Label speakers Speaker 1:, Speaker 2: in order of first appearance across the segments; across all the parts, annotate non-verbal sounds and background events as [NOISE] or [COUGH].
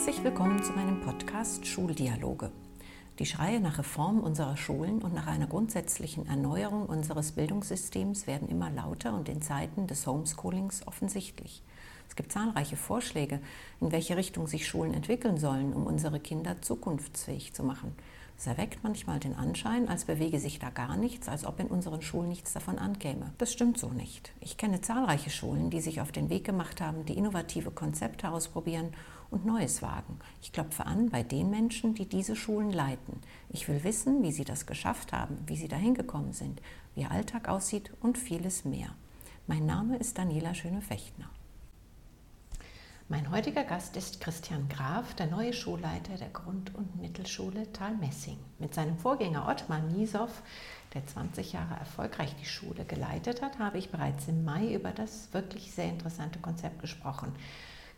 Speaker 1: Herzlich willkommen zu meinem Podcast Schuldialoge. Die Schreie nach Reform unserer Schulen und nach einer grundsätzlichen Erneuerung unseres Bildungssystems werden immer lauter und in Zeiten des Homeschoolings offensichtlich. Es gibt zahlreiche Vorschläge, in welche Richtung sich Schulen entwickeln sollen, um unsere Kinder zukunftsfähig zu machen. Es erweckt manchmal den Anschein, als bewege sich da gar nichts, als ob in unseren Schulen nichts davon ankäme. Das stimmt so nicht. Ich kenne zahlreiche Schulen, die sich auf den Weg gemacht haben, die innovative Konzepte ausprobieren und Neues wagen. Ich klopfe an bei den Menschen, die diese Schulen leiten. Ich will wissen, wie sie das geschafft haben, wie sie dahin gekommen sind, wie ihr Alltag aussieht und vieles mehr. Mein Name ist Daniela Schöne-Fechtner. Mein heutiger Gast ist Christian Graf, der neue Schulleiter der Grund- und Mittelschule Talmessing. Mit seinem Vorgänger Ottmar Niesow, der 20 Jahre erfolgreich die Schule geleitet hat, habe ich bereits im Mai über das wirklich sehr interessante Konzept gesprochen.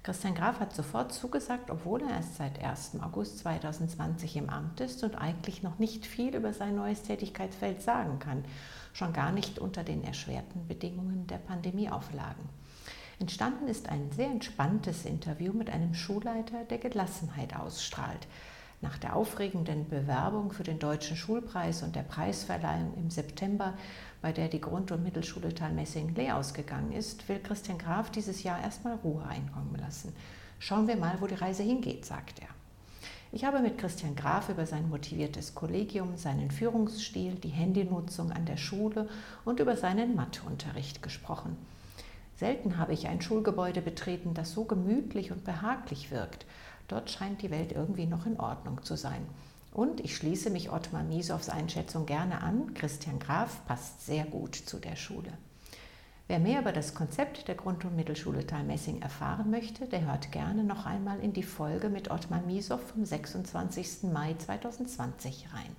Speaker 1: Christian Graf hat sofort zugesagt, obwohl er erst seit 1. August 2020 im Amt ist und eigentlich noch nicht viel über sein neues Tätigkeitsfeld sagen kann, schon gar nicht unter den erschwerten Bedingungen der Pandemieauflagen. Entstanden ist ein sehr entspanntes Interview mit einem Schulleiter, der Gelassenheit ausstrahlt. Nach der aufregenden Bewerbung für den Deutschen Schulpreis und der Preisverleihung im September, bei der die Grund- und Mittelschule Talmessing leer ausgegangen ist, will Christian Graf dieses Jahr erstmal Ruhe einkommen lassen. Schauen wir mal, wo die Reise hingeht, sagt er. Ich habe mit Christian Graf über sein motiviertes Kollegium, seinen Führungsstil, die Handynutzung an der Schule und über seinen Matheunterricht gesprochen. Selten habe ich ein Schulgebäude betreten, das so gemütlich und behaglich wirkt. Dort scheint die Welt irgendwie noch in Ordnung zu sein. Und ich schließe mich Ottmar Miesows Einschätzung gerne an. Christian Graf passt sehr gut zu der Schule. Wer mehr über das Konzept der Grund- und Mittelschule Talmessing erfahren möchte, der hört gerne noch einmal in die Folge mit Ottmar Miesow vom 26. Mai 2020 rein.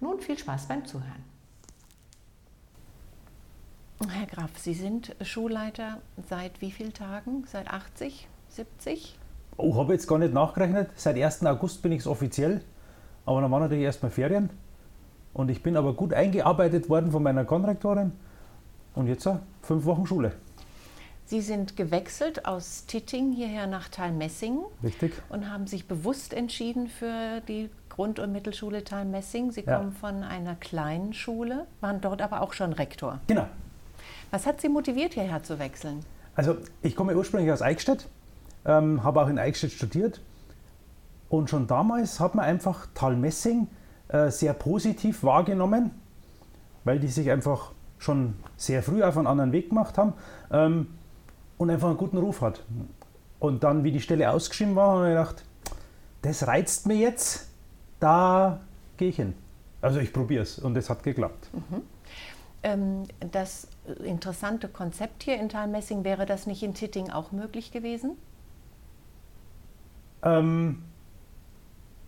Speaker 1: Nun viel Spaß beim Zuhören. Herr Graf, Sie sind Schulleiter seit wie vielen Tagen? Seit 80, 70?
Speaker 2: Oh, habe jetzt gar nicht nachgerechnet. Seit 1. August bin ich es offiziell. Aber dann waren natürlich erstmal Ferien. Und ich bin aber gut eingearbeitet worden von meiner Konrektorin. Und jetzt fünf Wochen Schule.
Speaker 1: Sie sind gewechselt aus Titting hierher nach Talmessing.
Speaker 2: Richtig.
Speaker 1: Und haben sich bewusst entschieden für die Grund- und Mittelschule Talmessing. Sie ja. kommen von einer kleinen Schule, waren dort aber auch schon Rektor.
Speaker 2: Genau,
Speaker 1: was hat Sie motiviert, hierher zu wechseln?
Speaker 2: Also ich komme ursprünglich aus Eichstätt, ähm, habe auch in Eichstätt studiert und schon damals hat man einfach Talmessing äh, sehr positiv wahrgenommen, weil die sich einfach schon sehr früh auf einen anderen Weg gemacht haben ähm, und einfach einen guten Ruf hat. Und dann, wie die Stelle ausgeschrieben war, habe ich gedacht, das reizt mir jetzt, da gehe ich hin. Also ich probiere es und es hat geklappt. Mhm.
Speaker 1: Ähm, das interessante Konzept hier in Talmessing, wäre das nicht in Titting auch möglich gewesen?
Speaker 2: Ähm,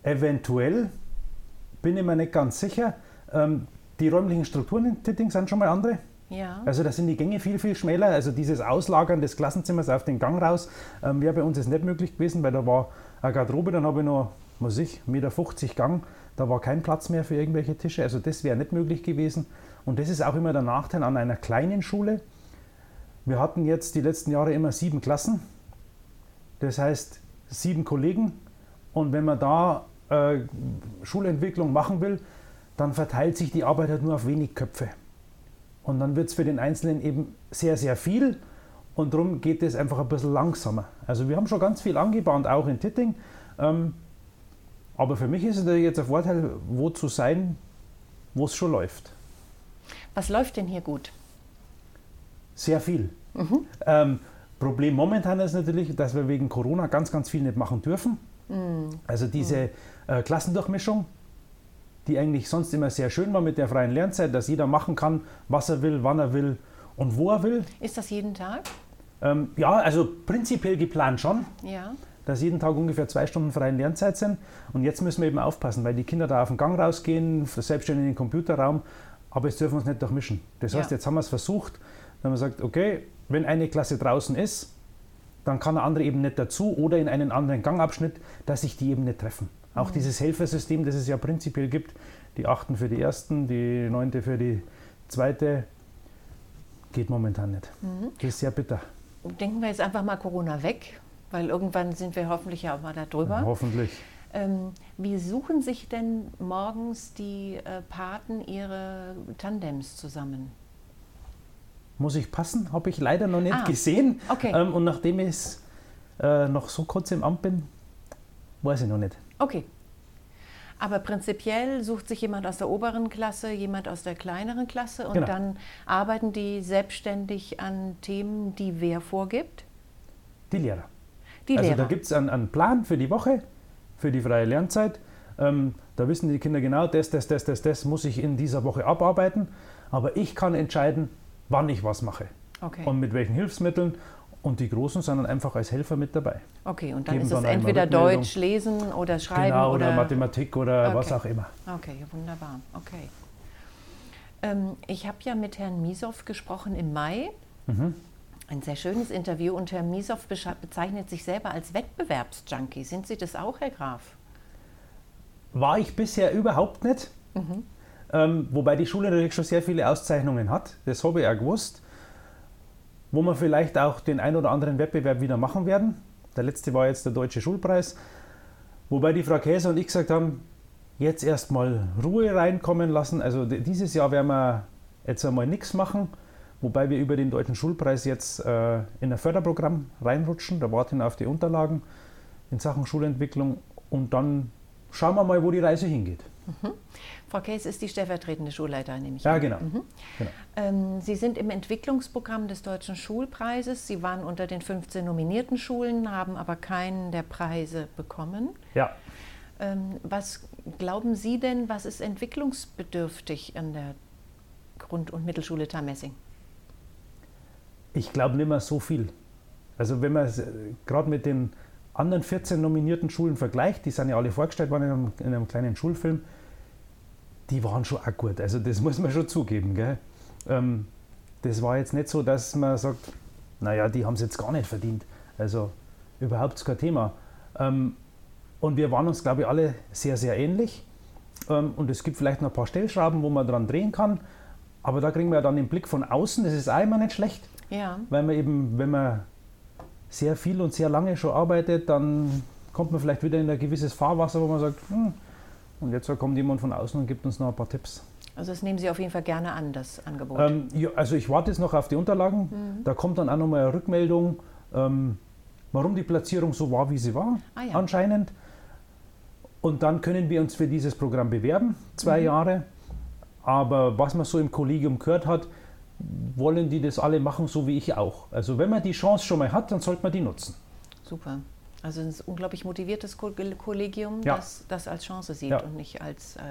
Speaker 2: eventuell, bin ich mir nicht ganz sicher. Ähm, die räumlichen Strukturen in Titting sind schon mal andere.
Speaker 1: Ja.
Speaker 2: Also da sind die Gänge viel, viel schmäler. Also dieses Auslagern des Klassenzimmers auf den Gang raus ähm, wäre bei uns jetzt nicht möglich gewesen, weil da war eine Garderobe, dann habe ich noch, was ich, 1,50 Meter Gang. Da war kein Platz mehr für irgendwelche Tische. Also das wäre nicht möglich gewesen. Und das ist auch immer der Nachteil an einer kleinen Schule. Wir hatten jetzt die letzten Jahre immer sieben Klassen, das heißt sieben Kollegen. Und wenn man da äh, Schulentwicklung machen will, dann verteilt sich die Arbeit halt nur auf wenig Köpfe. Und dann wird es für den Einzelnen eben sehr, sehr viel. Und darum geht es einfach ein bisschen langsamer. Also wir haben schon ganz viel angebahnt, auch in Titting. Ähm, aber für mich ist es jetzt ein Vorteil, wo zu sein, wo es schon läuft.
Speaker 1: Was läuft denn hier gut?
Speaker 2: Sehr viel. Mhm. Ähm, Problem momentan ist natürlich, dass wir wegen Corona ganz, ganz viel nicht machen dürfen. Mhm. Also diese mhm. äh, Klassendurchmischung, die eigentlich sonst immer sehr schön war mit der freien Lernzeit, dass jeder machen kann, was er will, wann er will und wo er will.
Speaker 1: Ist das jeden Tag?
Speaker 2: Ähm, ja, also prinzipiell geplant schon.
Speaker 1: Ja.
Speaker 2: Dass jeden Tag ungefähr zwei Stunden freie Lernzeit sind. Und jetzt müssen wir eben aufpassen, weil die Kinder da auf den Gang rausgehen, selbstständig in den Computerraum aber jetzt dürfen wir es nicht durchmischen. Das heißt, ja. jetzt haben wir es versucht, wenn man sagt, okay, wenn eine Klasse draußen ist, dann kann eine andere eben nicht dazu oder in einen anderen Gangabschnitt, dass sich die eben nicht treffen. Auch mhm. dieses Helfersystem, das es ja prinzipiell gibt, die achten für die ersten, die neunte für die zweite, geht momentan nicht. Mhm. Das ist sehr bitter.
Speaker 1: Denken wir jetzt einfach mal Corona weg. weil irgendwann sind wir hoffentlich ja auch mal da drüber.
Speaker 2: Ja, hoffentlich.
Speaker 1: Ähm, wie suchen sich denn morgens die äh, Paten ihre Tandems zusammen?
Speaker 2: Muss ich passen? Habe ich leider noch nicht
Speaker 1: Ah,
Speaker 2: gesehen.
Speaker 1: okay.
Speaker 2: Ähm, und nachdem ich äh, noch so kurz im Amt bin, weiß ich noch nicht.
Speaker 1: Okay. Aber prinzipiell sucht sich jemand aus der oberen Klasse, jemand aus der kleineren Klasse und
Speaker 2: Genau.
Speaker 1: dann arbeiten die selbstständig an Themen, die wer vorgibt?
Speaker 2: Die Lehrer.
Speaker 1: Die
Speaker 2: also
Speaker 1: Lehrer.
Speaker 2: da gibt es einen, einen Plan für die Woche, für die freie Lernzeit. Ähm, da wissen die Kinder genau, das, das, das, das, das muss ich in dieser Woche abarbeiten. Aber ich kann entscheiden, wann ich was mache
Speaker 1: okay.
Speaker 2: und mit welchen Hilfsmitteln. Und die Großen sind dann einfach als Helfer mit dabei.
Speaker 1: okay, und dann
Speaker 2: geben
Speaker 1: ist es
Speaker 2: dann
Speaker 1: entweder. Deutsch, Lesen oder Schreiben
Speaker 2: genau, oder,
Speaker 1: oder
Speaker 2: Mathematik oder
Speaker 1: Okay.
Speaker 2: was auch immer.
Speaker 1: Okay, wunderbar. Okay. Ähm, ich habe ja mit Herrn Misow gesprochen im Mai.
Speaker 2: Mhm.
Speaker 1: Ein sehr schönes Interview und Herr Misow bezeichnet sich selber als Wettbewerbsjunkie. Sind Sie das auch, Herr Graf?
Speaker 2: War ich bisher überhaupt nicht. Ähm, wobei die Schule natürlich schon sehr viele Auszeichnungen hat. Das habe ich auch gewusst. Wo wir vielleicht auch den ein oder anderen Wettbewerb wieder machen werden. Der letzte war jetzt der Deutsche Schulpreis. Wobei die Frau Käser und ich gesagt haben, jetzt erstmal Ruhe reinkommen lassen. Also dieses Jahr werden wir jetzt einmal nichts machen. Wobei wir über den Deutschen Schulpreis jetzt äh, in ein Förderprogramm reinrutschen. Da warten wir auf die Unterlagen in Sachen Schulentwicklung. Und dann schauen wir mal, wo die Reise hingeht.
Speaker 1: Frau Käs ist die stellvertretende Schulleiterin, nehme ich
Speaker 2: Ja,
Speaker 1: an.
Speaker 2: genau. genau.
Speaker 1: Ähm, Sie sind im Entwicklungsprogramm des Deutschen Schulpreises. Sie waren unter den 15 nominierten Schulen, haben aber keinen der Preise bekommen.
Speaker 2: Ja,
Speaker 1: Ähm, was glauben Sie denn, was ist entwicklungsbedürftig an der Grund- und Mittelschule Tarmessing?
Speaker 2: ich glaube nicht mehr so viel. Also wenn man es gerade mit den anderen 14 nominierten Schulen vergleicht, die sind ja alle vorgestellt worden in einem, in einem kleinen Schulfilm, die waren schon auch gut. Also das [LAUGHS] muss man schon zugeben. Gell? Ähm, das war jetzt nicht so, dass man sagt, naja, die haben es jetzt gar nicht verdient. Also überhaupt kein Thema. Ähm, und wir waren uns, glaube ich, alle sehr, sehr ähnlich. Ähm, und es gibt vielleicht noch ein paar Stellschrauben, wo man dran drehen kann. Aber da kriegen wir ja dann den Blick von außen, das ist auch immer nicht schlecht
Speaker 1: Ja,
Speaker 2: weil man eben, wenn man sehr viel und sehr lange schon arbeitet, dann kommt man vielleicht wieder in ein gewisses Fahrwasser, wo man sagt, hm, und jetzt kommt jemand von außen und gibt uns noch ein paar Tipps.
Speaker 1: also das nehmen Sie auf jeden Fall gerne an, das Angebot.
Speaker 2: Ähm, ja, also ich warte jetzt noch auf die Unterlagen, da kommt dann auch nochmal eine Rückmeldung, ähm, warum die Platzierung so war, wie sie war,
Speaker 1: Ah ja.
Speaker 2: anscheinend. Und dann können wir uns für dieses Programm bewerben, zwei Jahre. Aber was man so im Kollegium gehört hat, wollen die das alle machen, so wie ich auch. Also wenn man die Chance schon mal hat, dann sollte man die nutzen.
Speaker 1: Super. Also ein unglaublich motiviertes Ko- Kollegium,
Speaker 2: Ja.
Speaker 1: das das als Chance sieht
Speaker 2: Ja.
Speaker 1: und nicht als äh,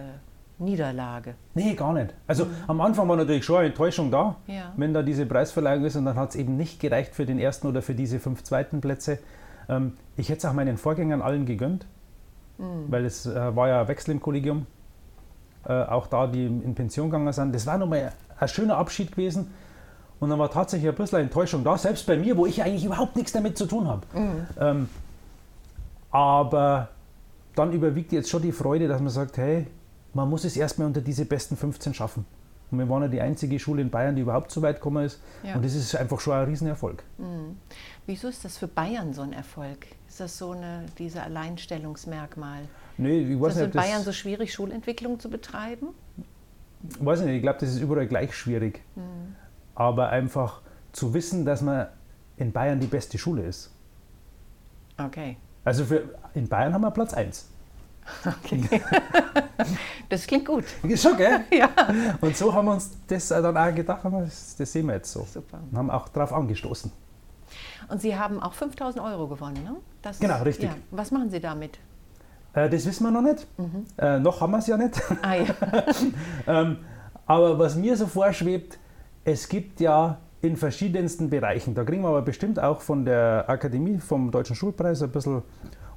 Speaker 1: Niederlage.
Speaker 2: Nee, gar nicht. Also am Anfang war natürlich schon eine Enttäuschung da,
Speaker 1: Ja.
Speaker 2: wenn da diese Preisverleihung ist und dann hat es eben nicht gereicht für den ersten oder für diese fünf zweiten Plätze. Ähm, ich hätte es auch meinen Vorgängern allen gegönnt, weil es äh, war ja Wechsel im Kollegium. Äh, auch da, die in Pension gegangen sind. Das war nochmal ein schöner Abschied gewesen. Und dann war tatsächlich ein bisschen Enttäuschung da, selbst bei mir, wo ich eigentlich überhaupt nichts damit zu tun habe. Ähm, aber dann überwiegt jetzt schon die Freude, dass man sagt, hey, man muss es erstmal unter diese besten 15 schaffen. Und wir waren ja die einzige Schule in Bayern, die überhaupt so weit gekommen ist.
Speaker 1: Ja.
Speaker 2: Und das ist einfach schon ein Riesenerfolg.
Speaker 1: Wieso ist das für Bayern so ein Erfolg? Ist das so eine, diese Alleinstellungsmerkmal?
Speaker 2: Nee, ich
Speaker 1: Ist
Speaker 2: weiß
Speaker 1: das in
Speaker 2: nicht, das,
Speaker 1: Bayern so schwierig, Schulentwicklung zu betreiben?
Speaker 2: Weiß nicht, ich glaube, das ist überall gleich schwierig.
Speaker 1: Hm.
Speaker 2: Aber einfach zu wissen, dass man in Bayern die beste Schule ist.
Speaker 1: Okay.
Speaker 2: Also für, in Bayern haben wir Platz 1.
Speaker 1: okay. [LAUGHS] das klingt gut.
Speaker 2: Ist schon, gell? [LAUGHS]
Speaker 1: Ja.
Speaker 2: Und so haben wir uns das dann auch gedacht, das, sehen wir jetzt so.
Speaker 1: Super.
Speaker 2: Und haben auch darauf angestoßen.
Speaker 1: Und Sie haben auch 5000 Euro gewonnen, ne? Das,
Speaker 2: Genau, richtig.
Speaker 1: Ja. Was machen Sie damit?
Speaker 2: Äh, das wissen wir noch nicht.
Speaker 1: Mhm.
Speaker 2: Äh, noch haben wir es ja nicht. [LAUGHS]
Speaker 1: Ah ja. [LAUGHS]
Speaker 2: ähm, aber was mir so vorschwebt, es gibt ja in verschiedensten Bereichen, da kriegen wir aber bestimmt auch von der Akademie, vom Deutschen Schulpreis ein bisschen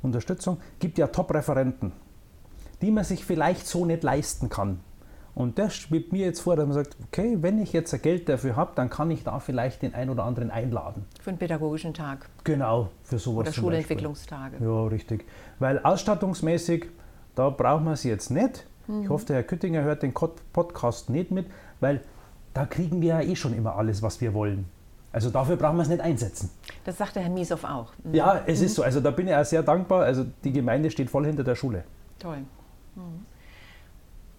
Speaker 2: Unterstützung, gibt ja Top-Referenten, die man sich vielleicht so nicht leisten kann. Und das schwebt mir jetzt vor, dass man sagt, okay, wenn ich jetzt Geld dafür habe, dann kann ich da vielleicht den einen oder anderen einladen.
Speaker 1: Für einen pädagogischen Tag
Speaker 2: Genau, für sowas
Speaker 1: oder. Schulentwicklungstage.
Speaker 2: Ja, richtig. Weil ausstattungsmäßig, da braucht man es jetzt nicht. Ich hoffe, der Herr Küttinger hört den Podcast nicht mit, weil da kriegen wir ja eh schon immer alles, was wir wollen. Also dafür brauchen wir es nicht einsetzen.
Speaker 1: Das sagte Herr Miesow auch.
Speaker 2: Mhm. Ja, es mhm. ist so. Also da bin ich auch sehr dankbar. Also die Gemeinde steht voll hinter der Schule.
Speaker 1: Toll. Mhm.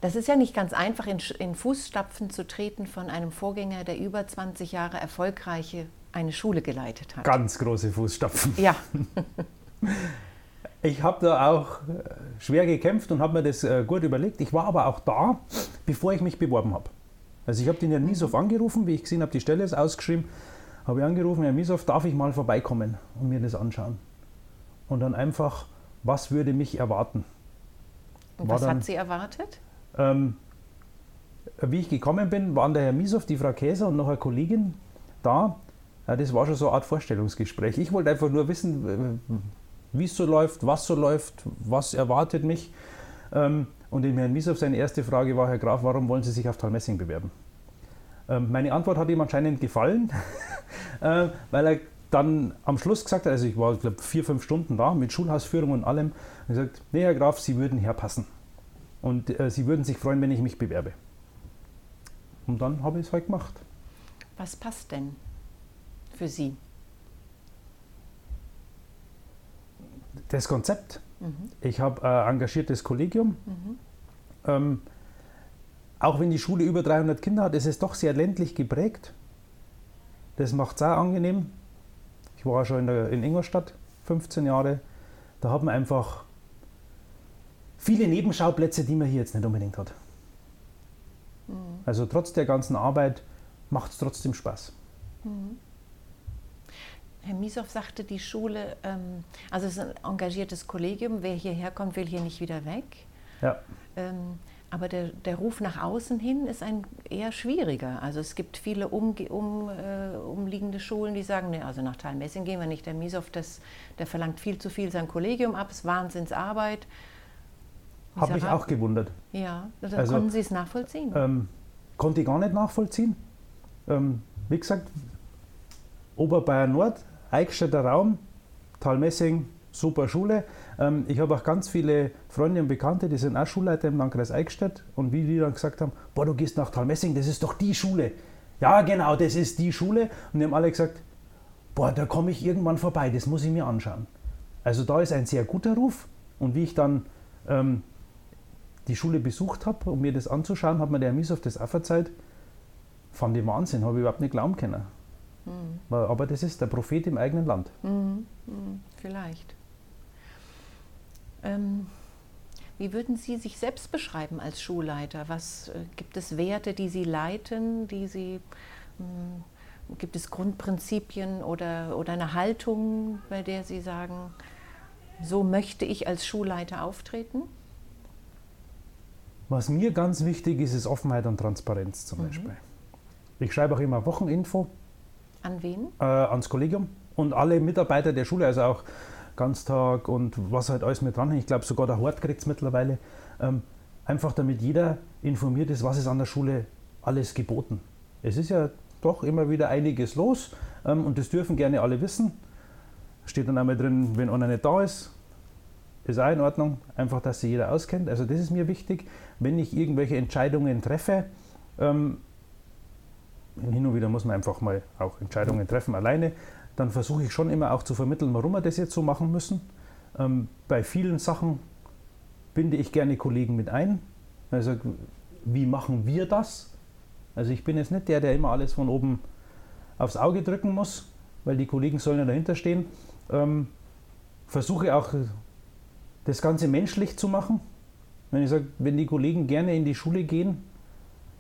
Speaker 1: Das ist ja nicht ganz einfach, in, in, Fußstapfen zu treten von einem Vorgänger, der über 20 Jahre erfolgreiche eine Schule geleitet hat.
Speaker 2: Ganz große Fußstapfen.
Speaker 1: Ja. [LAUGHS] [LAUGHS]
Speaker 2: ich habe da auch äh, schwer gekämpft und habe mir das äh, gut überlegt. Ich war aber auch da, bevor ich mich beworben habe. Also ich habe den Herrn Misow angerufen, wie ich gesehen habe, die Stelle ist ausgeschrieben, habe ich angerufen, Herr Misow, darf ich mal vorbeikommen und mir das anschauen? Und dann einfach, was würde mich erwarten?
Speaker 1: Und was dann, hat Sie erwartet?
Speaker 2: Ähm, wie ich gekommen bin, waren der Herr Misow, die Frau Käser und noch eine Kollegin da. Ja, das war schon so eine Art Vorstellungsgespräch. Ich wollte einfach nur wissen, wie es so läuft, was so läuft, was erwartet mich. Ähm, und dem Herrn Misow seine erste Frage war, Herr Graf, warum wollen Sie sich auf Talmessing bewerben? Ähm, meine Antwort hat ihm anscheinend gefallen, [LAUGHS] äh, weil er dann am Schluss gesagt hat, also ich war, glaube vier, fünf Stunden da mit Schulhausführung und allem, und gesagt, nee, Herr Graf, Sie würden herpassen. Und äh, Sie würden sich freuen, wenn ich mich bewerbe. Und dann habe ich es halt gemacht.
Speaker 1: Was passt denn für Sie?
Speaker 2: Das Konzept. Mhm. Ich habe ein engagiertes Kollegium. Mhm. Ähm, auch wenn die Schule über 300 Kinder hat, ist es doch sehr ländlich geprägt. Das macht es auch angenehm. Ich war schon in, der, in Ingolstadt 15 Jahre. Da hat man einfach viele Nebenschauplätze, die man hier jetzt nicht unbedingt hat. Mhm. Also trotz der ganzen Arbeit macht es trotzdem Spaß. Mhm.
Speaker 1: Herr Miesow sagte, die Schule, ähm, also es ist ein engagiertes Kollegium, wer hierher kommt, will hier nicht wieder weg.
Speaker 2: Ja.
Speaker 1: Ähm, aber der, der Ruf nach außen hin ist ein eher schwieriger. Also es gibt viele um, um, äh, umliegende Schulen, die sagen, nee, also nach Talmessing gehen wir nicht. Der Miesow, das, der verlangt viel zu viel sein Kollegium ab, es ist Wahnsinnsarbeit.
Speaker 2: Habe ich auch gewundert.
Speaker 1: Ja, also, also konnten Sie es nachvollziehen?
Speaker 2: Ähm, konnte ich gar nicht nachvollziehen. Ähm, wie gesagt, Oberbayern Nord, Eichstätter Raum, Talmessing, super Schule. Ähm, ich habe auch ganz viele Freunde und Bekannte, die sind auch Schulleiter im Landkreis Eichstätt. Und wie die dann gesagt haben, boah, du gehst nach Talmessing, das ist doch die Schule. Ja, genau, das ist die Schule. Und die haben alle gesagt, boah, da komme ich irgendwann vorbei, das muss ich mir anschauen. Also da ist ein sehr guter Ruf. Und wie ich dann ähm, die Schule besucht habe, um mir das anzuschauen, hat mir der Misow das auch verzeiht. Fand ich Wahnsinn, habe ich überhaupt nicht glauben können. Mhm. Aber das ist der Prophet im eigenen Land.
Speaker 1: Mhm. Mhm. Vielleicht. Ähm, wie würden Sie sich selbst beschreiben als Schulleiter? Was äh, gibt es Werte, die Sie leiten, die Sie mh, gibt es Grundprinzipien oder, oder eine Haltung, bei der Sie sagen, so möchte ich als Schulleiter auftreten?
Speaker 2: Was mir ganz wichtig ist, ist Offenheit und Transparenz zum mhm. Beispiel. Ich schreibe auch immer Wocheninfo.
Speaker 1: An wen?
Speaker 2: Äh, ans Kollegium und alle Mitarbeiter der Schule, also auch Ganztag und was halt alles mit dran Ich glaube, sogar der Hort kriegt es mittlerweile. Ähm, einfach damit jeder informiert ist, was ist an der Schule alles geboten. Es ist ja doch immer wieder einiges los ähm, und das dürfen gerne alle wissen. Steht dann einmal drin, wenn einer nicht da ist, ist auch in Ordnung, einfach, dass sich jeder auskennt. Also das ist mir wichtig. Wenn ich irgendwelche Entscheidungen treffe, ähm, hin und wieder muss man einfach mal auch Entscheidungen treffen alleine, dann versuche ich schon immer auch zu vermitteln, warum wir das jetzt so machen müssen. Ähm, bei vielen Sachen binde ich gerne Kollegen mit ein. Also wie machen wir das? Also ich bin jetzt nicht der, der immer alles von oben aufs Auge drücken muss, weil die Kollegen sollen ja dahinter stehen. Ähm, versuche auch das Ganze menschlich zu machen. Wenn ich sage, wenn die Kollegen gerne in die Schule gehen,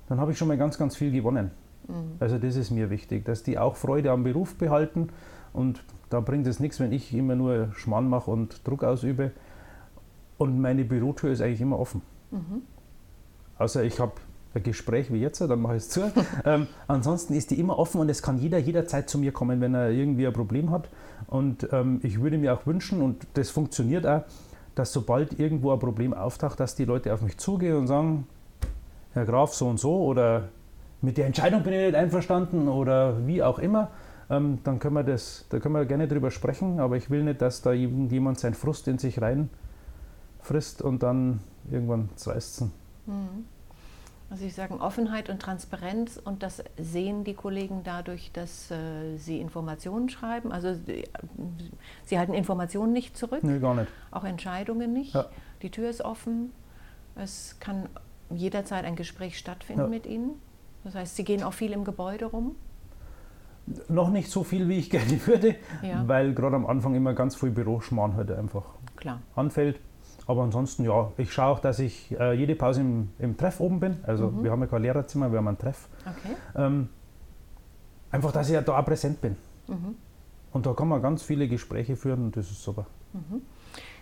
Speaker 2: dann habe ich schon mal ganz, ganz viel gewonnen. Mhm. Also das ist mir wichtig, dass die auch Freude am Beruf behalten und da bringt es nichts, wenn ich immer nur Schmarrn mache und Druck ausübe. Und meine Bürotür ist eigentlich immer offen. Mhm. Außer ich habe ein Gespräch wie jetzt, dann mache ich es zu. [LAUGHS] ähm, ansonsten ist die immer offen und es kann jeder jederzeit zu mir kommen, wenn er irgendwie ein Problem hat. Und ähm, ich würde mir auch wünschen, und das funktioniert auch, dass sobald irgendwo ein Problem auftaucht, dass die Leute auf mich zugehen und sagen, Herr Graf, so und so oder mit der Entscheidung bin ich nicht einverstanden oder wie auch immer, ähm, dann können wir das, da können wir gerne drüber sprechen, aber ich will nicht, dass da jemand seinen Frust in sich rein frisst und dann irgendwann zerreißt
Speaker 1: mhm. Also Sie sagen Offenheit und Transparenz und das sehen die Kollegen dadurch, dass äh, sie Informationen schreiben. Also äh, sie halten Informationen nicht zurück.
Speaker 2: Nee, gar nicht.
Speaker 1: Auch Entscheidungen nicht.
Speaker 2: Ja.
Speaker 1: Die Tür ist offen. Es kann jederzeit ein Gespräch stattfinden
Speaker 2: Ja.
Speaker 1: mit Ihnen. Das heißt, Sie gehen auch viel im Gebäude rum.
Speaker 2: Noch nicht so viel, wie ich [LAUGHS] gerne würde,
Speaker 1: Ja.
Speaker 2: weil gerade am Anfang immer ganz viel Büroschmarrn halt einfach
Speaker 1: Klar.
Speaker 2: anfällt. Aber ansonsten, ja, ich schaue auch, dass ich äh, jede Pause im, im Treff oben bin. Also
Speaker 1: Mhm.
Speaker 2: wir haben ja kein Lehrerzimmer, wir haben einen Treff.
Speaker 1: Okay.
Speaker 2: Ähm, einfach, dass ich ja da auch präsent bin.
Speaker 1: Mhm.
Speaker 2: Und da kann man ganz viele Gespräche führen und das ist super.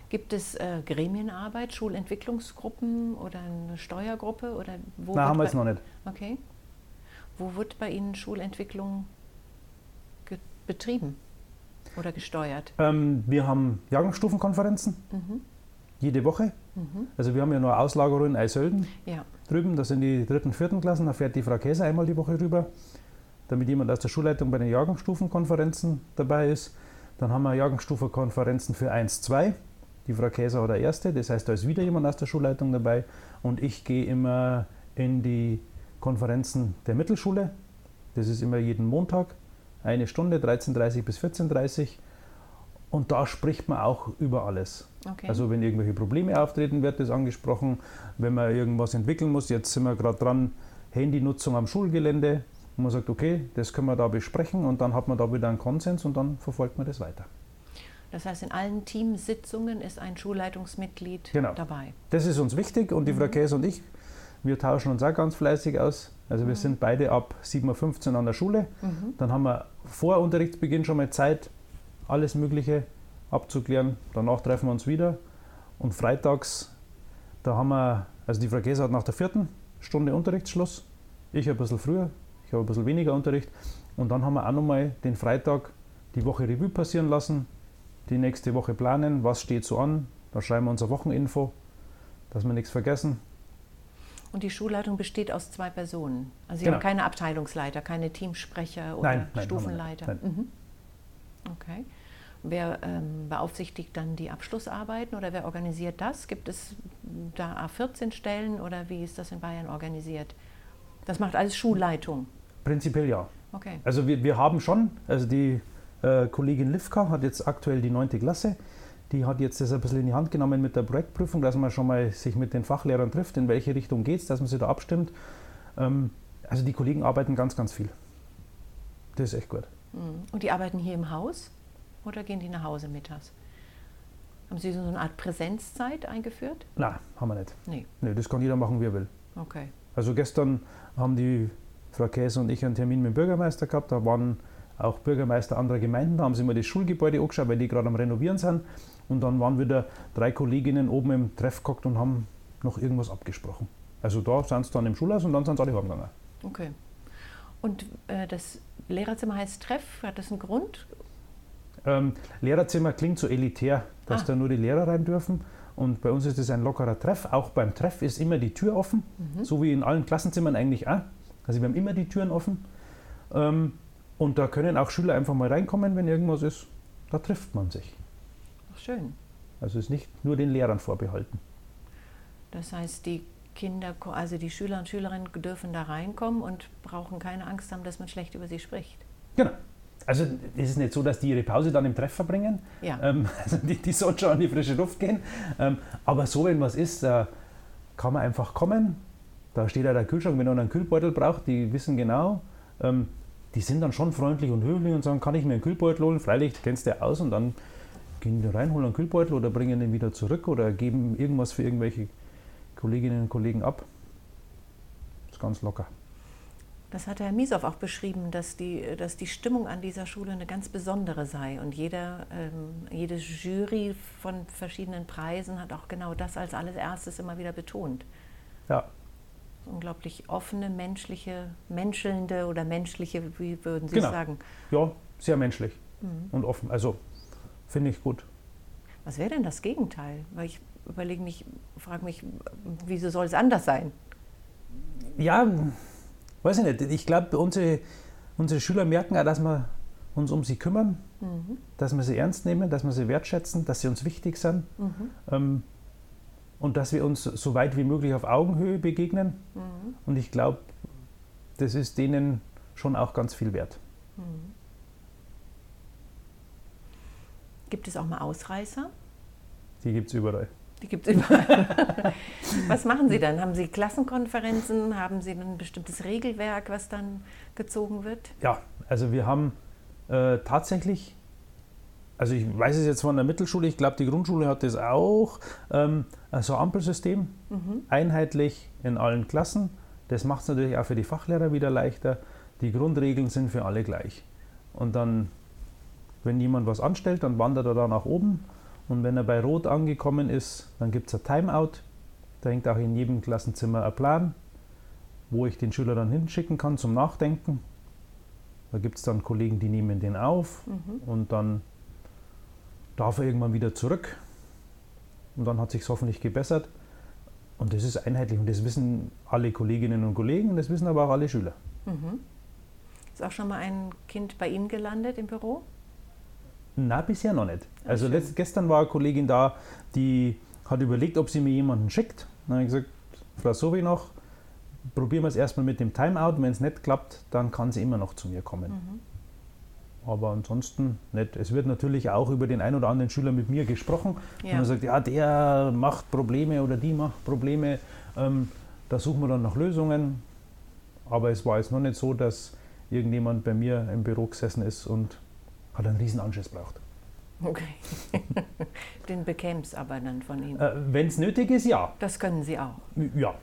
Speaker 1: Gibt es äh, Gremienarbeit, Schulentwicklungsgruppen oder eine Steuergruppe? Oder wo
Speaker 2: Nein, haben wir jetzt noch nicht.
Speaker 1: Okay. Wo wird bei Ihnen Schulentwicklung betrieben oder gesteuert?
Speaker 2: Ähm, wir haben Jahrgangsstufenkonferenzen
Speaker 1: Mhm.
Speaker 2: Jede Woche.
Speaker 1: Mhm.
Speaker 2: Also wir haben ja nur Auslagerung in Eisölden
Speaker 1: Ja.
Speaker 2: drüben. Das sind die dritten, vierten Klassen. Da fährt die Frau Käser einmal die Woche rüber, damit jemand aus der Schulleitung bei den Jahrgangsstufenkonferenzen dabei ist. Dann haben wir Jahrgangsstufenkonferenzen für 1, 2. Die Frau Käser hat der erste, das heißt, da ist wieder jemand aus der Schulleitung dabei. Und ich gehe immer in die Konferenzen der Mittelschule. Das ist immer jeden Montag, eine Stunde, 13.30 bis 14.30 Und da spricht man auch über alles.
Speaker 1: Okay.
Speaker 2: Also wenn irgendwelche Probleme auftreten, wird das angesprochen. Wenn man irgendwas entwickeln muss, jetzt sind wir gerade dran, Handynutzung am Schulgelände. Und man sagt, okay, das können wir da besprechen und dann hat man da wieder einen Konsens und dann verfolgt man das weiter.
Speaker 1: das heißt, in allen Teamsitzungen ist ein Schulleitungsmitglied
Speaker 2: Genau.
Speaker 1: dabei.
Speaker 2: Das ist uns wichtig und die Frau Käse und ich, wir tauschen uns auch ganz fleißig aus. Also wir sind beide ab 7.15 Uhr an der Schule.
Speaker 1: Mhm.
Speaker 2: Dann haben wir vor Unterrichtsbeginn schon mal Zeit, alles Mögliche abzuklären. Danach treffen wir uns wieder. Und freitags, da haben wir, also die Frau Käse hat nach der vierten Stunde Unterrichtsschluss. Ich ein bisschen früher, ich habe ein bisschen weniger Unterricht. Und dann haben wir auch nochmal den Freitag die Woche Revue passieren lassen, die nächste Woche planen, was steht so an. Da schreiben wir unser Wocheninfo, dass wir nichts vergessen.
Speaker 1: Und die Schulleitung besteht aus zwei Personen. Also Sie
Speaker 2: Genau.
Speaker 1: haben keine Abteilungsleiter, keine Teamsprecher oder
Speaker 2: Nein, nein,
Speaker 1: Stufenleiter.
Speaker 2: Nein.
Speaker 1: Mhm. Okay. Wer ähm, beaufsichtigt dann die Abschlussarbeiten oder wer organisiert das? Gibt es da A14 Stellen oder wie ist das in Bayern organisiert? Das macht alles Schulleitung.
Speaker 2: Prinzipiell ja.
Speaker 1: Okay.
Speaker 2: Also wir, wir haben schon, also die äh, Kollegin Livka hat jetzt aktuell die 9. Klasse, die hat jetzt das ein bisschen in die Hand genommen mit der Projektprüfung, dass man schon mal sich mit den Fachlehrern trifft, in welche Richtung geht es, dass man sich da abstimmt. Ähm, also die Kollegen arbeiten ganz, ganz viel. Das ist echt gut.
Speaker 1: Mhm. Und die arbeiten hier im Haus oder gehen die nach Hause mittags? Haben Sie so eine Art Präsenzzeit eingeführt?
Speaker 2: Nein, haben wir nicht.
Speaker 1: Nee.
Speaker 2: Nee, das kann jeder machen, wie er will.
Speaker 1: Okay.
Speaker 2: Also gestern haben die Frau Käse und ich einen Termin mit dem Bürgermeister gehabt. Da waren auch Bürgermeister anderer Gemeinden. Da haben sie mal das Schulgebäude angeschaut, weil die gerade am Renovieren sind. Und dann waren wieder drei Kolleginnen oben im Treff gehockt und haben noch irgendwas abgesprochen. Also da sind sie dann im Schulhaus und dann sind sie alle heimgegangen.
Speaker 1: Okay. Und äh, das Lehrerzimmer heißt Treff. Hat das einen Grund?
Speaker 2: Ähm, Lehrerzimmer klingt so elitär, dass
Speaker 1: Ah.
Speaker 2: da nur die Lehrer rein dürfen. Und bei uns ist es ein lockerer Treff. Auch beim Treff ist immer die Tür offen, so wie in allen Klassenzimmern eigentlich auch. Also wir haben immer die Türen offen. Ähm, und da können auch Schüler einfach mal reinkommen, wenn irgendwas ist. Da trifft man sich.
Speaker 1: Ach, schön.
Speaker 2: Also ist nicht nur den Lehrern vorbehalten.
Speaker 1: Das heißt, die Kinder, also die Schüler und Schülerinnen dürfen da reinkommen und brauchen keine Angst haben, dass man schlecht über sie spricht.
Speaker 2: Genau. Also es ist nicht so, dass die ihre Pause dann im Treff verbringen.
Speaker 1: Ja.
Speaker 2: Ähm, [LAUGHS] also die, die sollen schon an die frische Luft gehen. Ähm, aber so, wenn was ist, äh, kann man einfach kommen. Da steht ja der Kühlschrank, wenn einer einen Kühlbeutel braucht, die wissen genau. Ähm, die sind dann schon freundlich und höflich und sagen, kann ich mir einen Kühlbeutel holen? Freilich, du kennst ja aus und dann gehen die rein, holen einen Kühlbeutel oder bringen den wieder zurück oder geben irgendwas für irgendwelche Kolleginnen und Kollegen ab. Ist ganz locker.
Speaker 1: Das hat Herr Miesow auch beschrieben, dass die, dass die Stimmung an dieser Schule eine ganz besondere sei. Und jeder, ähm, jede Jury von verschiedenen Preisen hat auch genau das als allererstes immer wieder betont.
Speaker 2: Ja,
Speaker 1: Unglaublich offene, menschliche, menschelnde oder menschliche, wie würden Sie
Speaker 2: Genau.
Speaker 1: sagen?
Speaker 2: ja sehr menschlich
Speaker 1: Mhm.
Speaker 2: und offen. Also finde ich gut.
Speaker 1: Was wäre denn das Gegenteil? Weil ich überlege mich, frage mich, wieso soll es anders sein?
Speaker 2: Ja, weiß ich nicht. Ich glaube, unsere, unsere Schüler merken auch, dass wir uns um sie kümmern,
Speaker 1: Mhm.
Speaker 2: dass wir sie ernst nehmen, dass wir sie wertschätzen, dass sie uns wichtig sind.
Speaker 1: Mhm.
Speaker 2: Ähm, und dass wir uns so weit wie möglich auf Augenhöhe begegnen.
Speaker 1: Mhm.
Speaker 2: Und ich glaube, das ist denen schon auch ganz viel wert.
Speaker 1: Mhm. Gibt es auch mal Ausreißer?
Speaker 2: Die gibt es überall.
Speaker 1: Die gibt es überall. [LAUGHS] was machen Sie dann? Haben Sie Klassenkonferenzen? Haben Sie ein bestimmtes Regelwerk, was dann gezogen wird?
Speaker 2: Ja, also wir haben äh, tatsächlich, also ich weiß es jetzt von der Mittelschule, ich glaube die Grundschule hat das auch, ähm, so ein Ampelsystem,
Speaker 1: Mhm.
Speaker 2: einheitlich in allen Klassen. Das macht es natürlich auch für die Fachlehrer wieder leichter. Die Grundregeln sind für alle gleich. Und dann, wenn jemand was anstellt, dann wandert er da nach oben. Und wenn er bei Rot angekommen ist, dann gibt es ein Timeout. Da hängt auch in jedem Klassenzimmer ein Plan, wo ich den Schüler dann hinschicken kann zum Nachdenken. Da gibt es dann Kollegen, die nehmen den auf
Speaker 1: Mhm.
Speaker 2: und dann darf er irgendwann wieder zurück. Und dann hat sich hoffentlich gebessert. Und das ist einheitlich und das wissen alle Kolleginnen und Kollegen, das wissen aber auch alle Schüler.
Speaker 1: Mhm. Ist auch schon mal ein Kind bei Ihnen gelandet im Büro?
Speaker 2: Na, bisher noch nicht. Also
Speaker 1: schön.
Speaker 2: letzt, gestern war eine Kollegin da, die hat überlegt, ob sie mir jemanden schickt. Dann habe ich gesagt, Frau Sobi noch, probieren wir es erstmal mit dem Timeout. Wenn es nicht klappt, dann kann sie immer noch zu mir kommen.
Speaker 1: Mhm.
Speaker 2: Aber ansonsten nicht. Es wird natürlich auch über den einen oder anderen Schüler mit mir gesprochen. Und
Speaker 1: Ja.
Speaker 2: man sagt, ja, der macht Probleme oder die macht Probleme. Ähm, da suchen wir dann nach Lösungen. Aber es war jetzt noch nicht so, dass irgendjemand bei mir im Büro gesessen ist und hat einen riesen Anschiss braucht.
Speaker 1: Okay. [LAUGHS] Den bekäme es aber dann von Ihnen.
Speaker 2: Äh, Wenn es nötig ist, ja.
Speaker 1: Das können Sie auch.
Speaker 2: Ja.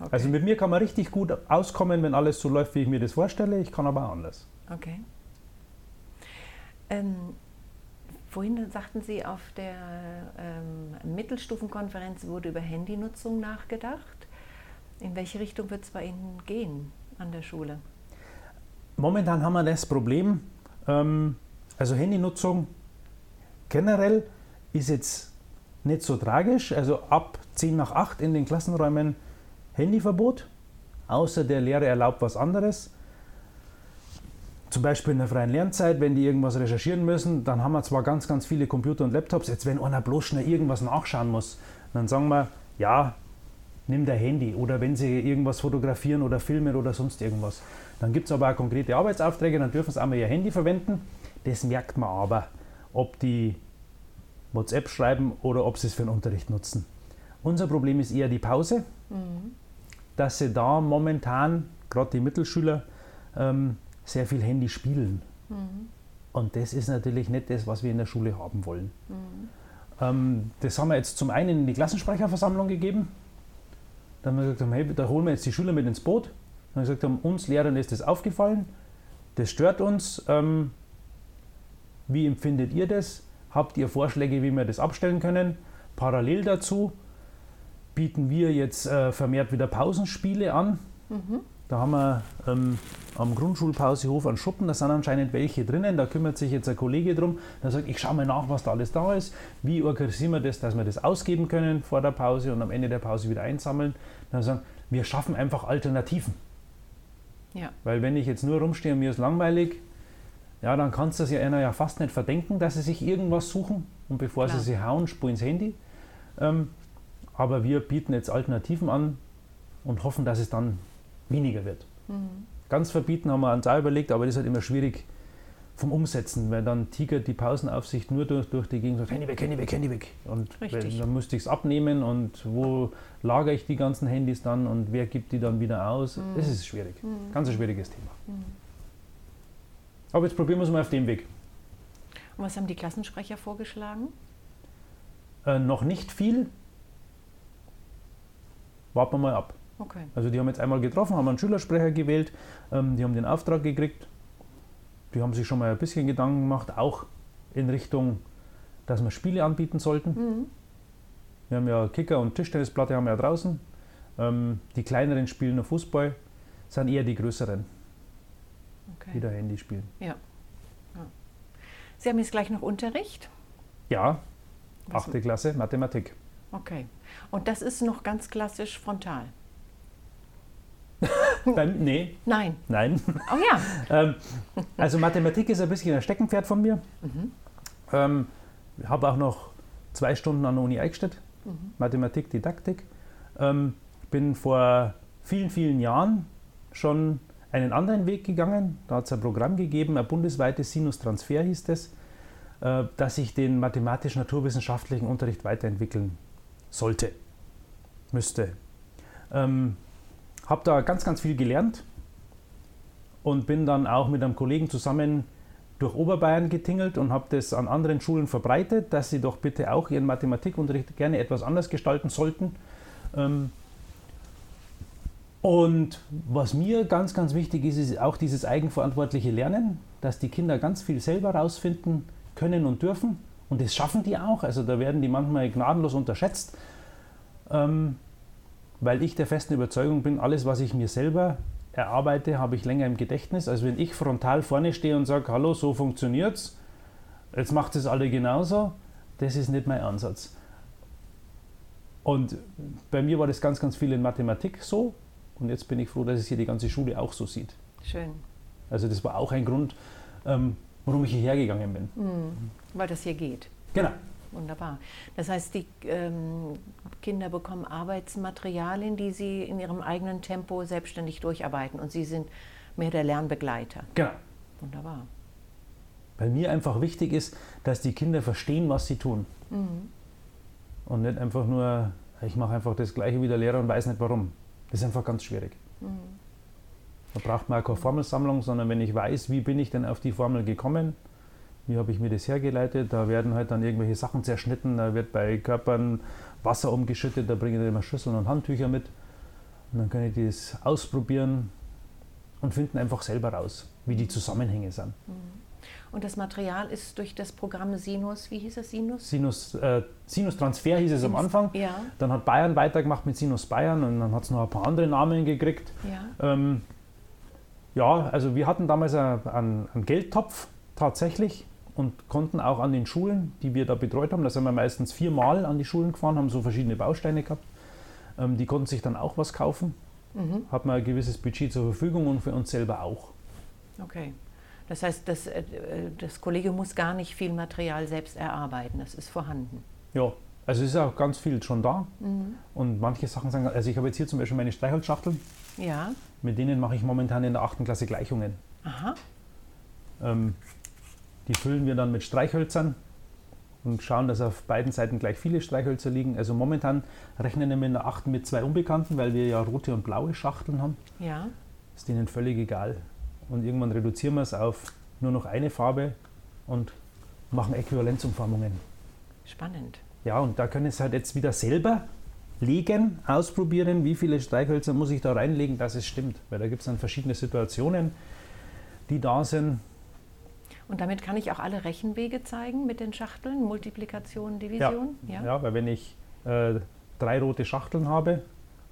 Speaker 1: Okay.
Speaker 2: Also mit mir kann man richtig gut auskommen, wenn alles so läuft, wie ich mir das vorstelle. Ich kann aber auch anders.
Speaker 1: Okay. Ähm, vorhin sagten Sie, auf der ähm, Mittelstufenkonferenz wurde über Handynutzung nachgedacht. In welche Richtung wird es bei Ihnen gehen an der Schule?
Speaker 2: Momentan haben wir das Problem, ähm, also Handynutzung generell ist jetzt nicht so tragisch. Also ab 10 nach 8 in den Klassenräumen Handyverbot, außer der Lehrer erlaubt was anderes. Zum Beispiel in der freien Lernzeit, wenn die irgendwas recherchieren müssen, dann haben wir zwar ganz, ganz viele Computer und Laptops. Jetzt, wenn einer bloß schnell irgendwas nachschauen muss, dann sagen wir, ja, nimm dein Handy. Oder wenn sie irgendwas fotografieren oder filmen oder sonst irgendwas. Dann gibt es aber auch konkrete Arbeitsaufträge, dann dürfen sie auch mal ihr Handy verwenden. Das merkt man aber, ob die WhatsApp schreiben oder ob sie es für den Unterricht nutzen. Unser Problem ist eher die Pause, dass sie da momentan, gerade die Mittelschüler, ähm, sehr viel Handy spielen. Und das ist natürlich nicht das, was wir in der Schule haben wollen. Ähm, das haben wir jetzt zum einen in die Klassensprecherversammlung gegeben. Dann haben wir gesagt, hey, da holen wir jetzt die Schüler mit ins Boot. Dann haben wir gesagt, uns Lehrern ist das aufgefallen. Das stört uns. Ähm, wie empfindet ihr das? Habt ihr Vorschläge, wie wir das abstellen können? Parallel dazu bieten wir jetzt äh, vermehrt wieder Pausenspiele an. Da haben wir ähm, am Grundschulpausehof einen Schuppen, da sind anscheinend welche drinnen. Da kümmert sich jetzt ein Kollege drum. Der sagt, ich schaue mal nach, was da alles da ist. Wie organisieren wir das, dass wir das ausgeben können vor der Pause und am Ende der Pause wieder einsammeln? Dann sagen wir schaffen einfach Alternativen.
Speaker 1: Ja.
Speaker 2: Weil wenn ich jetzt nur rumstehe und mir ist langweilig, ja, dann kannst du es ja einer ja fast nicht verdenken, dass sie sich irgendwas suchen und bevor
Speaker 1: Klar.
Speaker 2: sie sie hauen, spulen ins Handy. Ähm, aber wir bieten jetzt Alternativen an und hoffen, dass es dann weniger wird. Ganz verbieten haben wir uns auch überlegt, aber das ist halt immer schwierig vom Umsetzen, weil dann tigert die Pausenaufsicht nur durch, durch die Gegend und sagt, Handy weg, Handy weg, Handy weg. Und weil, dann müsste ich es abnehmen und wo lagere ich die ganzen Handys dann und wer gibt die dann wieder aus? Das ist schwierig. Ganz ein schwieriges Thema. Aber jetzt probieren wir es mal auf dem Weg.
Speaker 1: Und was haben die Klassensprecher vorgeschlagen?
Speaker 2: Äh, noch nicht viel. Warten wir mal ab.
Speaker 1: Okay.
Speaker 2: Also die haben jetzt einmal getroffen, haben einen Schülersprecher gewählt, ähm, die haben den Auftrag gekriegt. Die haben sich schon mal ein bisschen Gedanken gemacht, auch in Richtung, dass wir Spiele anbieten sollten.
Speaker 1: Mhm.
Speaker 2: Wir haben ja Kicker und Tischtennisplatte haben wir ja draußen. Ähm, die kleineren spielen nur Fußball, sind eher die größeren,
Speaker 1: okay.
Speaker 2: da Handy spielen.
Speaker 1: Ja. ja. Sie haben jetzt gleich noch Unterricht?
Speaker 2: Ja, achte Klasse Mathematik.
Speaker 1: Okay. Und das ist noch ganz klassisch frontal? [LAUGHS]
Speaker 2: Beim, nee,
Speaker 1: Nein.
Speaker 2: nein.
Speaker 1: Oh ja. [LAUGHS]
Speaker 2: Ähm, also Mathematik ist ein bisschen ein Steckenpferd von mir.
Speaker 1: Mhm.
Speaker 2: Ähm, habe auch noch zwei Stunden an der Uni Eichstätt mhm. Mathematik, Didaktik. Ähm, bin vor vielen, vielen Jahren schon einen anderen Weg gegangen. Da hat es ein Programm gegeben, ein bundesweites Sinus-Transfer hieß es, äh, dass ich den mathematisch-naturwissenschaftlichen Unterricht weiterentwickeln sollte, müsste. Ähm, habe da ganz, ganz viel gelernt und bin dann auch mit einem Kollegen zusammen durch Oberbayern getingelt und habe das an anderen Schulen verbreitet, dass sie doch bitte auch ihren Mathematikunterricht gerne etwas anders gestalten sollten. Ähm, und was mir ganz, ganz wichtig ist, ist auch dieses eigenverantwortliche Lernen, dass die Kinder ganz viel selber rausfinden können und dürfen. Und das schaffen die auch. Also da werden die manchmal gnadenlos unterschätzt, ähm, weil ich der festen Überzeugung bin, alles, was ich mir selber erarbeite, habe ich länger im Gedächtnis, als wenn ich frontal vorne stehe und sage, hallo, so funktioniert's, jetzt macht es alle genauso. Das ist nicht mein Ansatz. Und bei mir war das ganz, ganz viel in Mathematik so. Und jetzt bin ich froh, dass es hier die ganze Schule auch so sieht.
Speaker 1: Schön.
Speaker 2: Also das war auch ein Grund, ähm, warum ich hierher gegangen bin.
Speaker 1: Mhm, weil das hier geht.
Speaker 2: Genau.
Speaker 1: Wunderbar. Das heißt, die ähm, Kinder bekommen Arbeitsmaterialien, die sie in ihrem eigenen Tempo selbstständig durcharbeiten und sie sind mehr der Lernbegleiter.
Speaker 2: Genau.
Speaker 1: Wunderbar.
Speaker 2: Weil mir einfach wichtig ist, dass die Kinder verstehen, was sie tun. Mhm. Und nicht einfach nur, ich mache einfach das Gleiche wie der Lehrer und weiß nicht warum. Das ist einfach ganz schwierig. Mhm. Da braucht man auch keine Formelsammlung, sondern wenn ich weiß, wie bin ich denn auf die Formel gekommen, wie habe ich mir das hergeleitet? Da werden halt dann irgendwelche Sachen zerschnitten, da wird bei Körpern Wasser umgeschüttet, da bringen die immer Schüsseln und Handtücher mit. Und dann können die das ausprobieren und finden einfach selber raus, wie die Zusammenhänge sind. Mhm.
Speaker 1: Und das Material ist durch das Programm Sinus, wie hieß es Sinus?
Speaker 2: Sinus, äh, Sinus Transfer hieß es am Anfang.
Speaker 1: Ja.
Speaker 2: Dann hat Bayern weitergemacht mit Sinus Bayern und dann hat es noch ein paar andere Namen gekriegt.
Speaker 1: Ja,
Speaker 2: ähm, ja also wir hatten damals einen, einen Geldtopf tatsächlich und konnten auch an den Schulen, die wir da betreut haben, da sind wir meistens viermal an die Schulen gefahren, haben so verschiedene Bausteine gehabt, ähm, die konnten sich dann auch was kaufen, mhm. hat man ein gewisses Budget zur Verfügung und für uns selber auch.
Speaker 1: Okay. Das heißt, das, äh, das Kollege muss gar nicht viel Material selbst erarbeiten, das ist vorhanden.
Speaker 2: Ja, also es ist auch ganz viel schon da. Mhm. Und manche Sachen sagen, also ich habe jetzt hier zum Beispiel meine Streichholzschachteln.
Speaker 1: Ja.
Speaker 2: Mit denen mache ich momentan in der 8. Klasse Gleichungen.
Speaker 1: Aha.
Speaker 2: Ähm, die füllen wir dann mit Streichhölzern und schauen, dass auf beiden Seiten gleich viele Streichhölzer liegen. Also momentan rechnen wir in der 8. mit zwei Unbekannten, weil wir ja rote und blaue Schachteln haben.
Speaker 1: Ja.
Speaker 2: Ist denen völlig egal. Und irgendwann reduzieren wir es auf nur noch eine Farbe und machen Äquivalenzumformungen.
Speaker 1: Spannend.
Speaker 2: Ja, und da können Sie halt jetzt wieder selber legen, ausprobieren, wie viele Streichhölzer muss ich da reinlegen, dass es stimmt. Weil da gibt es dann verschiedene Situationen, die da sind.
Speaker 1: Und damit kann ich auch alle Rechenwege zeigen mit den Schachteln, Multiplikation, Division?
Speaker 2: Ja, ja. ja weil wenn ich äh, drei rote Schachteln habe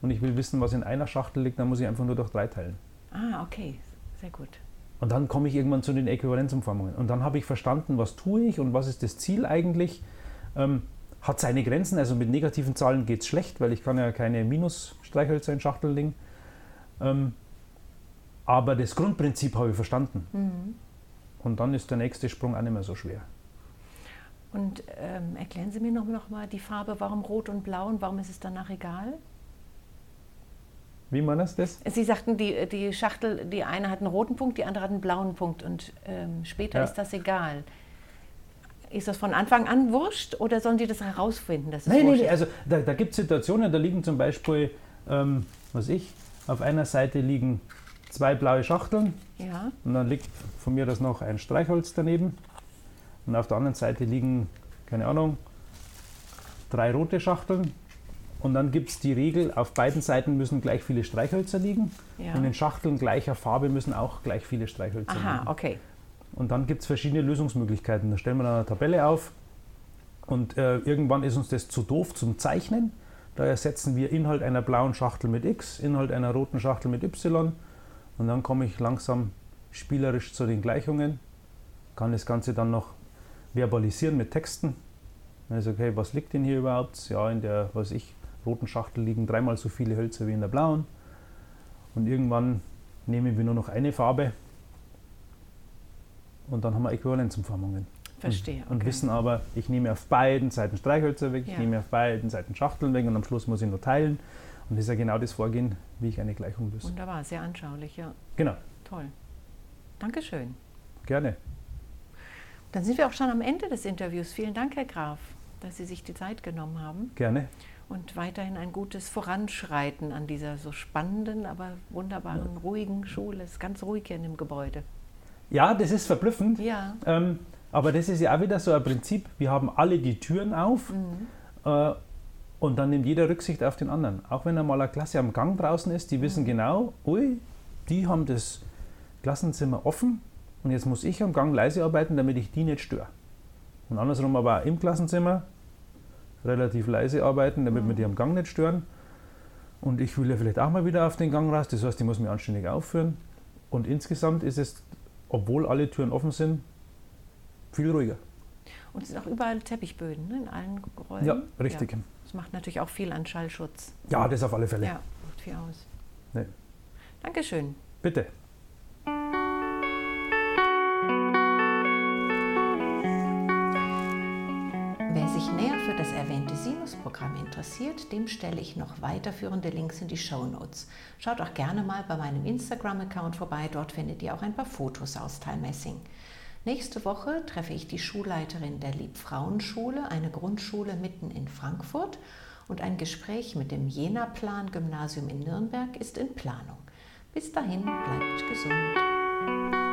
Speaker 2: und ich will wissen, was in einer Schachtel liegt, dann muss ich einfach nur durch drei teilen.
Speaker 1: Ah, okay, sehr gut.
Speaker 2: Und dann komme ich irgendwann zu den Äquivalenzumformungen. Und dann habe ich verstanden, was tue ich und was ist das Ziel eigentlich. Ähm, hat seine Grenzen, also mit negativen Zahlen geht es schlecht, weil ich kann ja keine Minusstreichhölzer in Schachteln legen. Ähm, aber das Grundprinzip habe ich verstanden. Mhm. Und dann ist der nächste Sprung auch nicht mehr so schwer.
Speaker 1: Und ähm, erklären Sie mir noch, noch mal die Farbe, warum rot und blau und warum ist es danach egal?
Speaker 2: Wie man das?
Speaker 1: Sie sagten, die, die Schachtel, die eine hat einen roten Punkt, die andere hat einen blauen Punkt und ähm, später ja. ist das egal. Ist das von Anfang an wurscht oder sollen Sie das herausfinden? Dass
Speaker 2: es nein, nein, also da, da gibt es Situationen, da liegen zum Beispiel, ähm, was ich, auf einer Seite liegen zwei blaue Schachteln.
Speaker 1: Ja.
Speaker 2: Und dann liegt von mir das noch ein Streichholz daneben. Und auf der anderen Seite liegen, keine Ahnung, drei rote Schachteln. Und dann gibt es die Regel, auf beiden Seiten müssen gleich viele Streichhölzer liegen. Ja. Und in Schachteln gleicher Farbe müssen auch gleich viele Streichhölzer
Speaker 1: Aha,
Speaker 2: liegen.
Speaker 1: okay.
Speaker 2: Und dann gibt es verschiedene Lösungsmöglichkeiten. Da stellen wir eine Tabelle auf. Und äh, irgendwann ist uns das zu doof zum Zeichnen. Da ersetzen wir Inhalt einer blauen Schachtel mit X, Inhalt einer roten Schachtel mit Y und dann komme ich langsam spielerisch zu den Gleichungen, kann das Ganze dann noch verbalisieren mit Texten. Also, okay, was liegt denn hier überhaupt? Ja, in der, was ich, roten Schachtel liegen dreimal so viele Hölzer wie in der blauen. Und irgendwann nehmen wir nur noch eine Farbe und dann haben wir Äquivalenzumformungen.
Speaker 1: verstehe.
Speaker 2: Und, und wissen aber, ich nehme auf beiden Seiten Streichhölzer weg, ja. ich nehme auf beiden Seiten Schachteln weg und am Schluss muss ich nur teilen. Und das ist ja genau das Vorgehen, wie ich eine Gleichung löse.
Speaker 1: Wunderbar, sehr anschaulich, ja.
Speaker 2: Genau.
Speaker 1: Toll. Dankeschön.
Speaker 2: Gerne.
Speaker 1: Dann sind wir auch schon am Ende des Interviews. Vielen Dank, Herr Graf, dass Sie sich die Zeit genommen haben.
Speaker 2: Gerne.
Speaker 1: Und weiterhin ein gutes Voranschreiten an dieser so spannenden, aber wunderbaren, ja. ruhigen Schule. Es ist ganz ruhig hier in dem Gebäude.
Speaker 2: Ja, das ist verblüffend.
Speaker 1: Ja.
Speaker 2: Ähm, aber das ist ja auch wieder so ein Prinzip. Wir haben alle die Türen auf. Mhm. Äh, und dann nimmt jeder Rücksicht auf den anderen. Auch wenn einmal eine Klasse am Gang draußen ist, die wissen mhm. genau, ui, die haben das Klassenzimmer offen und jetzt muss ich am Gang leise arbeiten, damit ich die nicht störe. Und andersrum aber auch im Klassenzimmer relativ leise arbeiten, damit mhm. wir die am Gang nicht stören. Und ich will ja vielleicht auch mal wieder auf den Gang raus, das heißt, ich muss mich anständig aufführen. Und insgesamt ist es, obwohl alle Türen offen sind, viel ruhiger.
Speaker 1: Und es sind auch überall Teppichböden ne? in allen Räumen.
Speaker 2: Ja, richtig. Ja.
Speaker 1: Das macht natürlich auch viel an Schallschutz.
Speaker 2: Ja, das auf alle Fälle.
Speaker 1: Ja, macht viel aus.
Speaker 2: Nee.
Speaker 1: Dankeschön.
Speaker 2: Bitte.
Speaker 1: Interessiert, dem stelle ich noch weiterführende Links in die Show Notes. Schaut auch gerne mal bei meinem Instagram-Account vorbei, dort findet ihr auch ein paar Fotos aus Talmessing. Nächste Woche treffe ich die Schulleiterin der Liebfrauenschule, eine Grundschule mitten in Frankfurt, und ein Gespräch mit dem Jena-Plan-Gymnasium in Nürnberg ist in Planung. Bis dahin bleibt gesund.